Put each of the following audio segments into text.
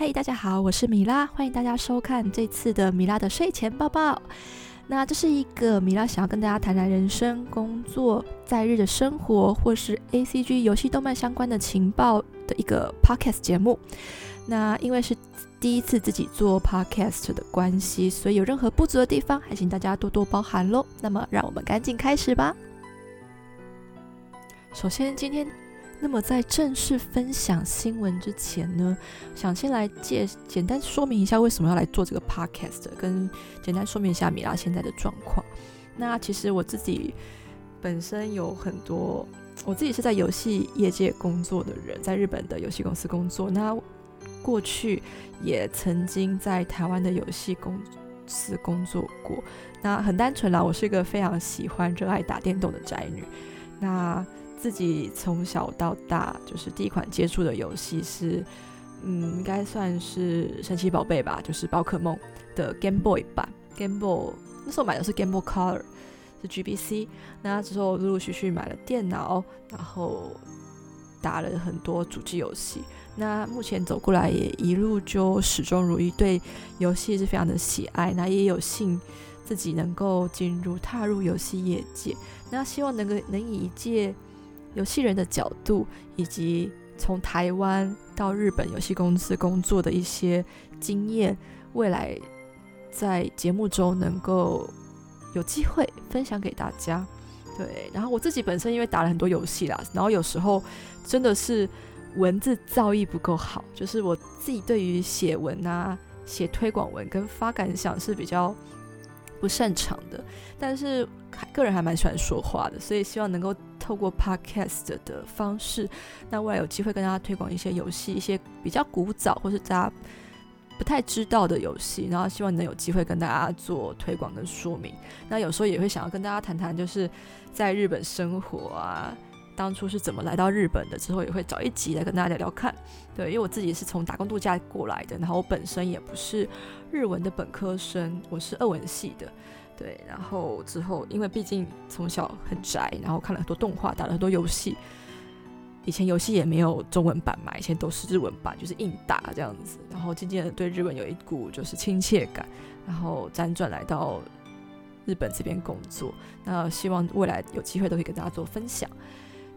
嗨，大家好，我是米拉，欢迎大家收看这次的米拉的睡前抱抱。那这是一个米拉想要跟大家谈谈人生、工作、在日的生活，或是 A C G 游戏、动漫相关的情报的一个 podcast 节目。那因为是第一次自己做 podcast 的关系，所以有任何不足的地方，还请大家多多包涵喽。那么，让我们赶紧开始吧。首先，今天。那么在正式分享新闻之前呢，想先来介简单说明一下为什么要来做这个 podcast，跟简单说明一下米拉现在的状况。那其实我自己本身有很多，我自己是在游戏业界工作的人，在日本的游戏公司工作。那过去也曾经在台湾的游戏公司工作过。那很单纯啦，我是一个非常喜欢、热爱打电动的宅女。那自己从小到大，就是第一款接触的游戏是，嗯，应该算是神奇宝贝吧，就是宝可梦的 Game Boy 版 Game Boy。那时候买的是 Game Boy Color，是 GBC。那之后陆陆续续买了电脑，然后打了很多主机游戏。那目前走过来也一路就始终如一，对游戏是非常的喜爱。那也有幸自己能够进入踏入游戏业界，那希望能够能以一届。游戏人的角度，以及从台湾到日本游戏公司工作的一些经验，未来在节目中能够有机会分享给大家。对，然后我自己本身因为打了很多游戏啦，然后有时候真的是文字造诣不够好，就是我自己对于写文啊、写推广文跟发感想是比较不擅长的，但是个人还蛮喜欢说话的，所以希望能够。透过 podcast 的方式，那未来有机会跟大家推广一些游戏，一些比较古早或是大家不太知道的游戏，然后希望能有机会跟大家做推广跟说明。那有时候也会想要跟大家谈谈，就是在日本生活啊，当初是怎么来到日本的，之后也会找一集来跟大家聊聊看。对，因为我自己是从打工度假过来的，然后我本身也不是日文的本科生，我是二文系的。对，然后之后，因为毕竟从小很宅，然后看了很多动画，打了很多游戏。以前游戏也没有中文版嘛，以前都是日文版，就是硬打这样子。然后渐渐的对日本有一股就是亲切感，然后辗转来到日本这边工作。那希望未来有机会都可以跟大家做分享。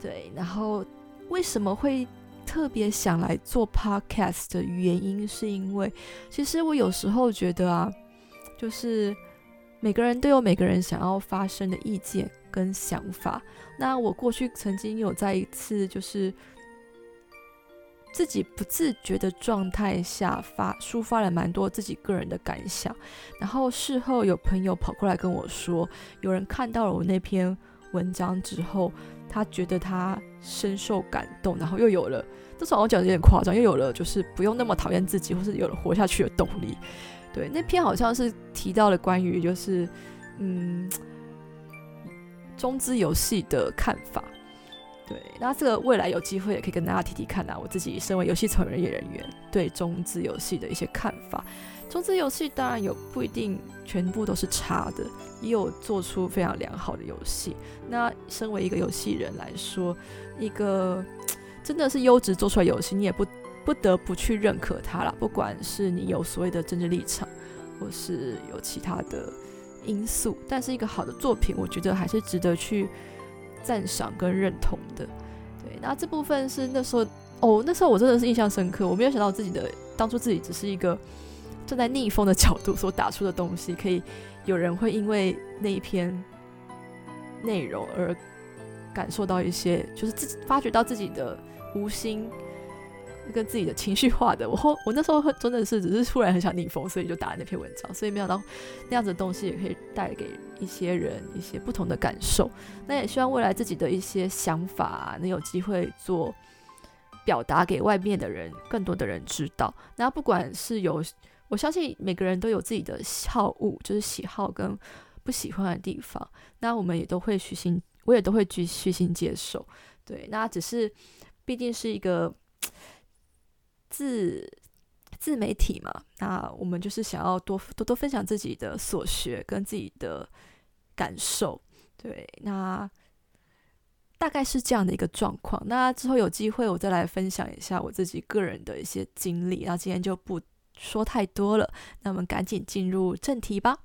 对，然后为什么会特别想来做 podcast 的原因，是因为其实我有时候觉得啊，就是。每个人都有每个人想要发声的意见跟想法。那我过去曾经有在一次就是自己不自觉的状态下发抒发了蛮多自己个人的感想，然后事后有朋友跑过来跟我说，有人看到了我那篇文章之后，他觉得他深受感动，然后又有了，这时候我讲的有点夸张，又有了就是不用那么讨厌自己，或是有了活下去的动力。对，那篇好像是提到了关于就是，嗯，中资游戏的看法。对，那这个未来有机会也可以跟大家提提看啊。我自己身为游戏从业人员，对中资游戏的一些看法。中资游戏当然有不一定全部都是差的，也有做出非常良好的游戏。那身为一个游戏人来说，一个 真的是优质做出来游戏，你也不。不得不去认可它了，不管是你有所谓的政治立场，或是有其他的因素，但是一个好的作品，我觉得还是值得去赞赏跟认同的。对，那这部分是那时候哦，那时候我真的是印象深刻，我没有想到自己的当初自己只是一个站在逆风的角度所打出的东西，可以有人会因为那一篇内容而感受到一些，就是自己发觉到自己的无心。跟自己的情绪化的，我我那时候真的是只是突然很想逆风，所以就打了那篇文章，所以没想到那样子的东西也可以带给一些人一些不同的感受。那也希望未来自己的一些想法能有机会做表达给外面的人，更多的人知道。那不管是有，我相信每个人都有自己的好恶，就是喜好跟不喜欢的地方。那我们也都会虚心，我也都会去虚心接受。对，那只是毕竟是一个。自自媒体嘛，那我们就是想要多多多分享自己的所学跟自己的感受，对，那大概是这样的一个状况。那之后有机会我再来分享一下我自己个人的一些经历。那今天就不说太多了，那我们赶紧进入正题吧。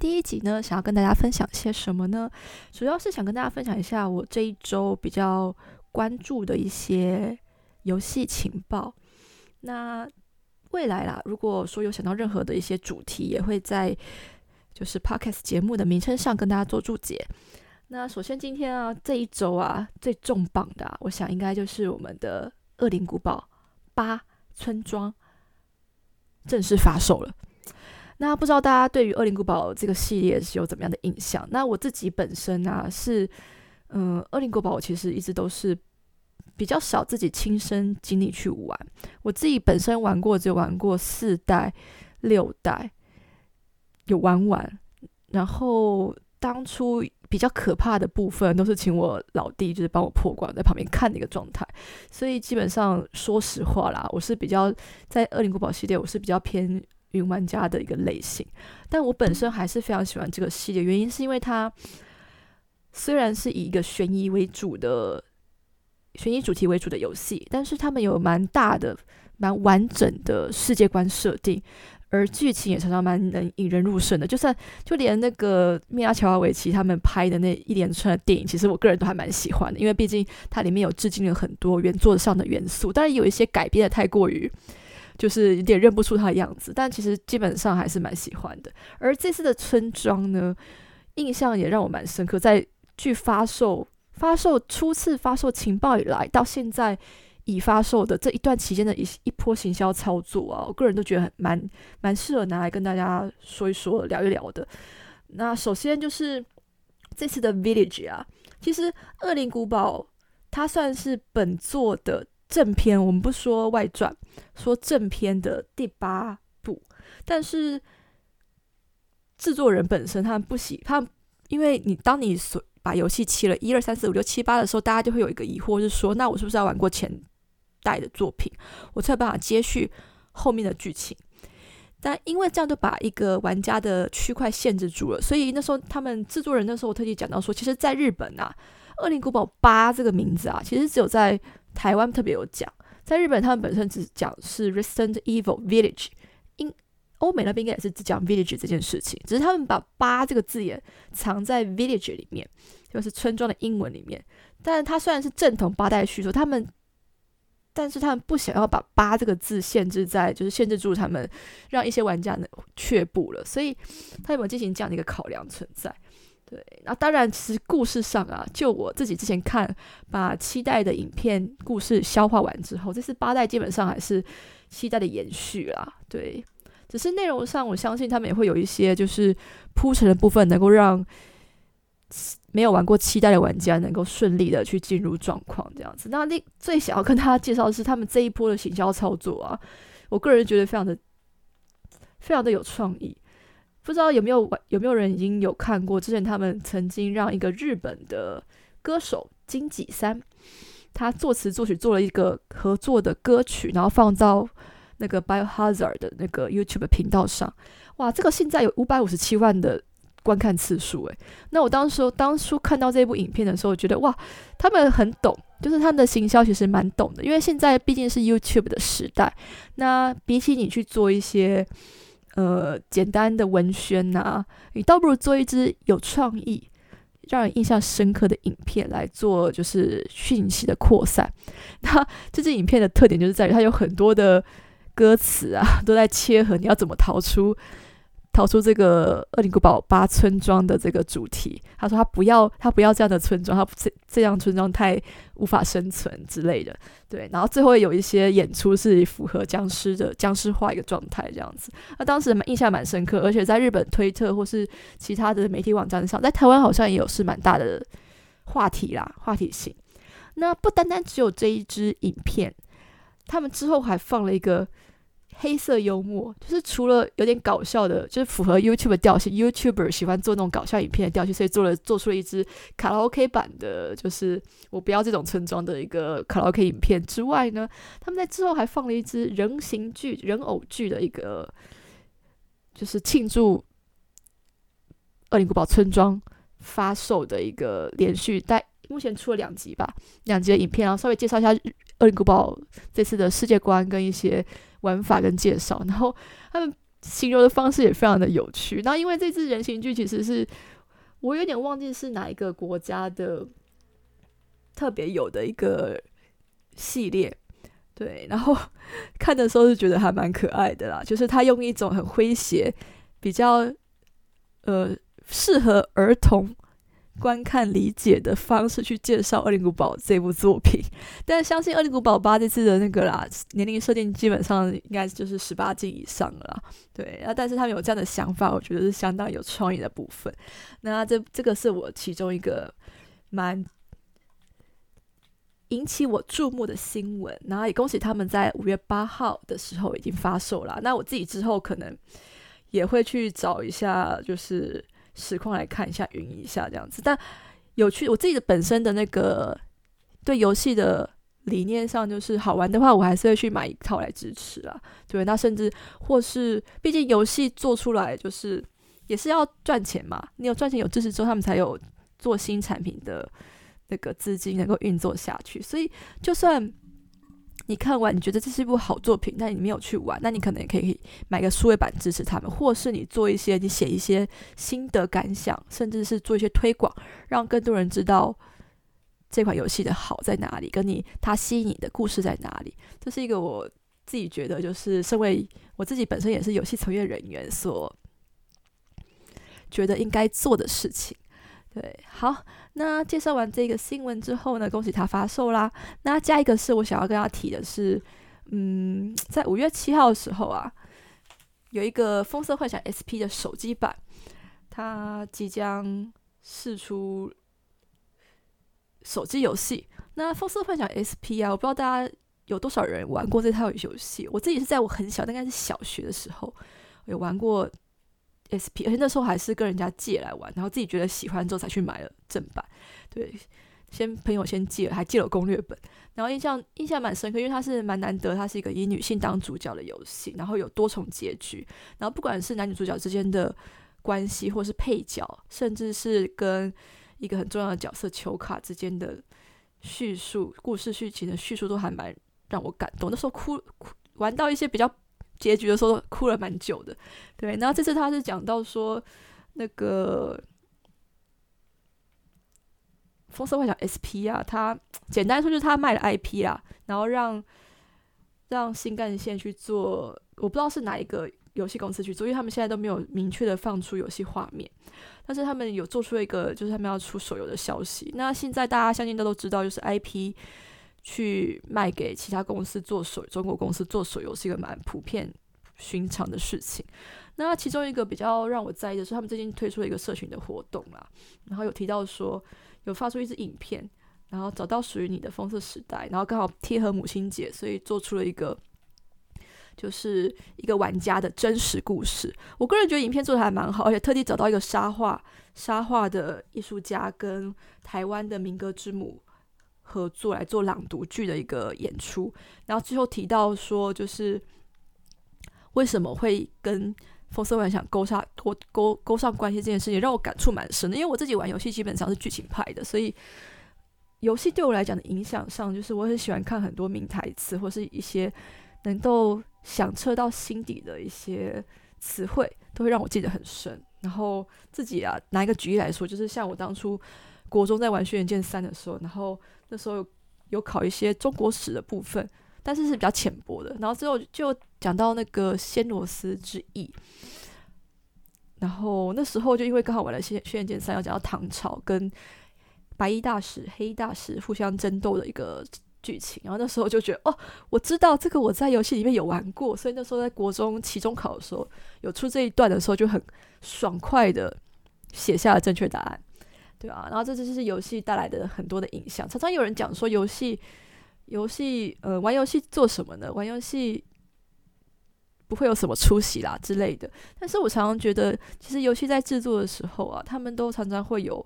第一集呢，想要跟大家分享些什么呢？主要是想跟大家分享一下我这一周比较关注的一些游戏情报。那未来啦，如果说有想到任何的一些主题，也会在就是 podcast 节目的名称上跟大家做注解。那首先今天啊，这一周啊最重磅的，我想应该就是我们的《恶灵古堡八村庄》正式发售了。那不知道大家对于《恶灵古堡》这个系列是有怎么样的印象？那我自己本身啊，是嗯，《恶灵古堡》我其实一直都是比较少自己亲身经历去玩。我自己本身玩过，只有玩过四代、六代，有玩完。然后当初比较可怕的部分，都是请我老弟就是帮我破关，在旁边看的一个状态。所以基本上说实话啦，我是比较在《恶灵古堡》系列，我是比较偏。云玩家的一个类型，但我本身还是非常喜欢这个系列，原因是因为它虽然是以一个悬疑为主的悬疑主题为主的游戏，但是他们有蛮大的、蛮完整的世界观设定，而剧情也常常蛮能引人入胜的。就算就连那个米拉乔瓦维奇他们拍的那一连串的电影，其实我个人都还蛮喜欢的，因为毕竟它里面有致敬了很多原作上的元素，当然有一些改编的太过于。就是有点认不出他的样子，但其实基本上还是蛮喜欢的。而这次的村庄呢，印象也让我蛮深刻。在剧发售、发售初次发售情报以来，到现在已发售的这一段期间的一一波行销操作啊，我个人都觉得很蛮蛮适合拿来跟大家说一说、聊一聊的。那首先就是这次的 Village 啊，其实《恶灵古堡》它算是本作的。正片，我们不说外传，说正片的第八部。但是制作人本身，他们不喜他，因为你当你所把游戏切了一二三四五六七八的时候，大家就会有一个疑惑，就是说，那我是不是要玩过前代的作品，我才有办法接续后面的剧情？但因为这样就把一个玩家的区块限制住了，所以那时候他们制作人那时候我特地讲到说，其实，在日本啊，《恶灵古堡八》这个名字啊，其实只有在台湾特别有讲，在日本他们本身只讲是 Resident Evil Village，英欧美那边应该也是只讲 Village 这件事情，只是他们把八这个字眼藏在 Village 里面，就是村庄的英文里面。但是它虽然是正统八代叙述，他们但是他们不想要把八这个字限制在，就是限制住他们，让一些玩家呢却步了，所以他有没有进行这样的一个考量存在？对，那当然，其实故事上啊，就我自己之前看，把七代的影片故事消化完之后，这次八代基本上还是七代的延续啦。对，只是内容上，我相信他们也会有一些就是铺陈的部分，能够让没有玩过期待的玩家能够顺利的去进入状况这样子。那另最想要跟大家介绍的是他们这一波的行销操作啊，我个人觉得非常的非常的有创意。不知道有没有玩有没有人已经有看过？之前他们曾经让一个日本的歌手金己三，他作词作曲做了一个合作的歌曲，然后放到那个 Biohazard 的那个 YouTube 频道上。哇，这个现在有五百五十七万的观看次数诶，那我当时当初看到这部影片的时候，我觉得哇，他们很懂，就是他们的行销其实蛮懂的，因为现在毕竟是 YouTube 的时代。那比起你去做一些。呃，简单的文宣呐，你倒不如做一支有创意、让人印象深刻的影片来做，就是讯息的扩散。那这支影片的特点就是在于它有很多的歌词啊，都在切合你要怎么逃出。逃出这个恶灵古堡八村庄的这个主题，他说他不要他不要这样的村庄，他这这样村庄太无法生存之类的。对，然后最后有一些演出是符合僵尸的僵尸化一个状态这样子。那当时印象蛮深刻，而且在日本推特或是其他的媒体网站上，在台湾好像也有是蛮大的话题啦，话题性。那不单单只有这一支影片，他们之后还放了一个。黑色幽默就是除了有点搞笑的，就是符合 YouTube 的调性，YouTuber 喜欢做那种搞笑影片的调性，所以做了做出了一支卡拉 OK 版的，就是我不要这种村庄的一个卡拉 OK 影片之外呢，他们在之后还放了一支人形剧、人偶剧的一个，就是庆祝恶灵古堡村庄发售的一个连续，带目前出了两集吧，两集的影片，然后稍微介绍一下《恶灵古堡》这次的世界观跟一些玩法跟介绍，然后他们形容的方式也非常的有趣。然后因为这支人形剧其实是我有点忘记是哪一个国家的特别有的一个系列，对，然后看的时候是觉得还蛮可爱的啦，就是他用一种很诙谐、比较呃适合儿童。观看理解的方式去介绍《二零古堡》这部作品，但相信《二零古堡八》这次的那个啦年龄设定基本上应该就是十八禁以上了，对啊。但是他们有这样的想法，我觉得是相当有创意的部分。那这这个是我其中一个蛮引起我注目的新闻，然后也恭喜他们在五月八号的时候已经发售了。那我自己之后可能也会去找一下，就是。实况来看一下，云一下这样子，但有趣。我自己的本身的那个对游戏的理念上，就是好玩的话，我还是会去买一套来支持啊。对，那甚至或是，毕竟游戏做出来就是也是要赚钱嘛。你有赚钱有支持之后，他们才有做新产品的那个资金能够运作下去。所以就算。你看完，你觉得这是一部好作品，但你没有去玩，那你可能也可以买个数位版支持他们，或是你做一些，你写一些心得感想，甚至是做一些推广，让更多人知道这款游戏的好在哪里，跟你它吸引你的故事在哪里。这是一个我自己觉得，就是身为我自己本身也是游戏从业人员所觉得应该做的事情。对，好，那介绍完这个新闻之后呢，恭喜它发售啦。那加一个是我想要跟大家提的是，嗯，在五月七号的时候啊，有一个《风色幻想 SP》的手机版，它即将试出手机游戏。那《风色幻想 SP》啊，我不知道大家有多少人玩过这套游戏。我自己是在我很小，大概是小学的时候有玩过。SP，而且那时候还是跟人家借来玩，然后自己觉得喜欢之后才去买了正版。对，先朋友先借了，还借了攻略本，然后印象印象蛮深刻，因为它是蛮难得，它是一个以女性当主角的游戏，然后有多重结局，然后不管是男女主角之间的关系，或是配角，甚至是跟一个很重要的角色球卡之间的叙述、故事剧情的叙述，都还蛮让我感动。那时候哭哭玩到一些比较。结局的时候哭了蛮久的，对。然后这次他是讲到说，那个《风色幻想 SP》啊，他简单说就是他卖了 IP 啊，然后让让新干线去做，我不知道是哪一个游戏公司去做，因为他们现在都没有明确的放出游戏画面，但是他们有做出一个，就是他们要出手游的消息。那现在大家相信都都知道，就是 IP。去卖给其他公司做手，中国公司做手游是一个蛮普遍寻常的事情。那其中一个比较让我在意的是，他们最近推出了一个社群的活动啦，然后有提到说有发出一支影片，然后找到属于你的风色时代，然后刚好贴合母亲节，所以做出了一个就是一个玩家的真实故事。我个人觉得影片做的还蛮好，而且特地找到一个沙画沙画的艺术家跟台湾的民歌之母。合作来做朗读剧的一个演出，然后最后提到说，就是为什么会跟风色幻想勾上勾勾勾上关系这件事情，让我感触蛮深的。因为我自己玩游戏基本上是剧情派的，所以游戏对我来讲的影响上，就是我很喜欢看很多名台词，或是一些能够响彻到心底的一些词汇，都会让我记得很深。然后自己啊，拿一个举例来说，就是像我当初国中在玩《轩辕剑三》的时候，然后那时候有考一些中国史的部分，但是是比较浅薄的。然后之后就讲到那个暹罗斯之役，然后那时候就因为刚好玩了《轩轩辕剑三》，要讲到唐朝跟白衣大使、黑衣大使互相争斗的一个剧情。然后那时候就觉得，哦，我知道这个我在游戏里面有玩过，所以那时候在国中期中考的时候有出这一段的时候，就很爽快的写下了正确答案。对啊，然后这就是游戏带来的很多的影响。常常有人讲说，游戏，游戏，呃，玩游戏做什么呢？玩游戏不会有什么出息啦之类的。但是我常常觉得，其实游戏在制作的时候啊，他们都常常会有，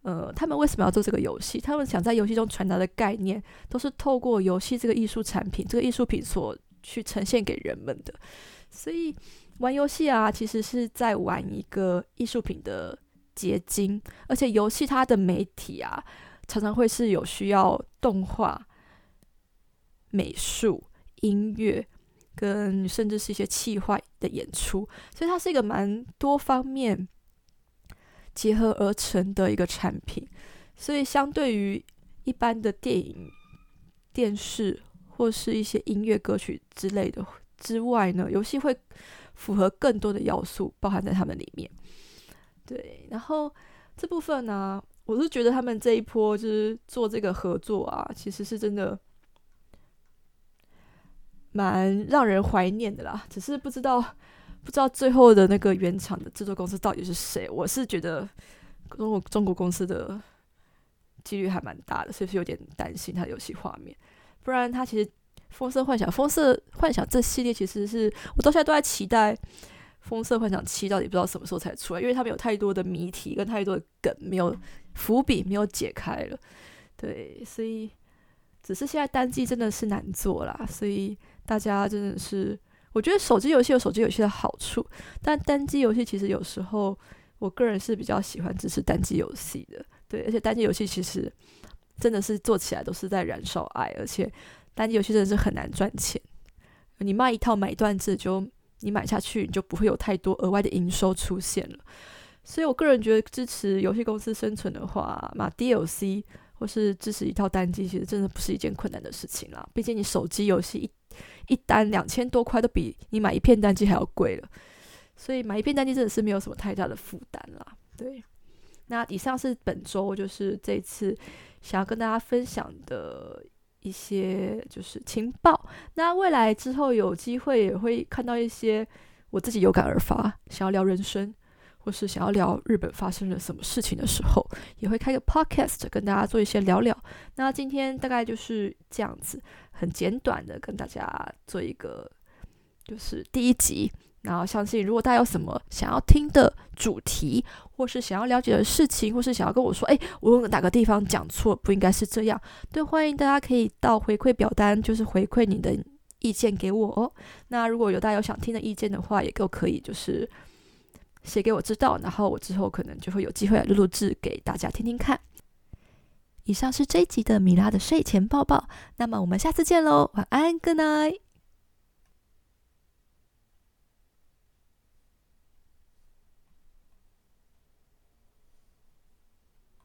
呃，他们为什么要做这个游戏？他们想在游戏中传达的概念，都是透过游戏这个艺术产品，这个艺术品所去呈现给人们的。所以玩游戏啊，其实是在玩一个艺术品的。结晶，而且游戏它的媒体啊，常常会是有需要动画、美术、音乐，跟甚至是一些气化的演出，所以它是一个蛮多方面结合而成的一个产品。所以相对于一般的电影、电视或是一些音乐歌曲之类的之外呢，游戏会符合更多的要素，包含在他们里面。对，然后这部分呢，我是觉得他们这一波就是做这个合作啊，其实是真的蛮让人怀念的啦。只是不知道不知道最后的那个原厂的制作公司到底是谁。我是觉得中国中国公司的几率还蛮大的，所以是有点担心它游戏画面。不然它其实《风色幻想》《风色幻想》这系列其实是我到现在都在期待。《风色幻想七》到底不知道什么时候才出来，因为他们有太多的谜题跟太多的梗没有伏笔没有解开了，对，所以只是现在单机真的是难做啦，所以大家真的是，我觉得手机游戏有手机游戏的好处，但单机游戏其实有时候我个人是比较喜欢支持单机游戏的，对，而且单机游戏其实真的是做起来都是在燃烧爱，而且单机游戏真的是很难赚钱，你卖一套买一段子就。你买下去，你就不会有太多额外的营收出现了。所以我个人觉得，支持游戏公司生存的话，买 DLC 或是支持一套单机，其实真的不是一件困难的事情啦。毕竟你手机游戏一一单两千多块，都比你买一片单机还要贵了。所以买一片单机真的是没有什么太大的负担啦。对，那以上是本周就是这次想要跟大家分享的。一些就是情报，那未来之后有机会也会看到一些我自己有感而发，想要聊人生，或是想要聊日本发生了什么事情的时候，也会开个 podcast 跟大家做一些聊聊。那今天大概就是这样子，很简短的跟大家做一个就是第一集。然后相信，如果大家有什么想要听的主题，或是想要了解的事情，或是想要跟我说，哎，我有哪个地方讲错，不应该是这样，对，欢迎大家可以到回馈表单，就是回馈你的意见给我哦。那如果有大家有想听的意见的话，也都可以就是写给我知道，然后我之后可能就会有机会录录制给大家听听看。以上是这一集的米拉的睡前抱抱，那么我们下次见喽，晚安，Good night。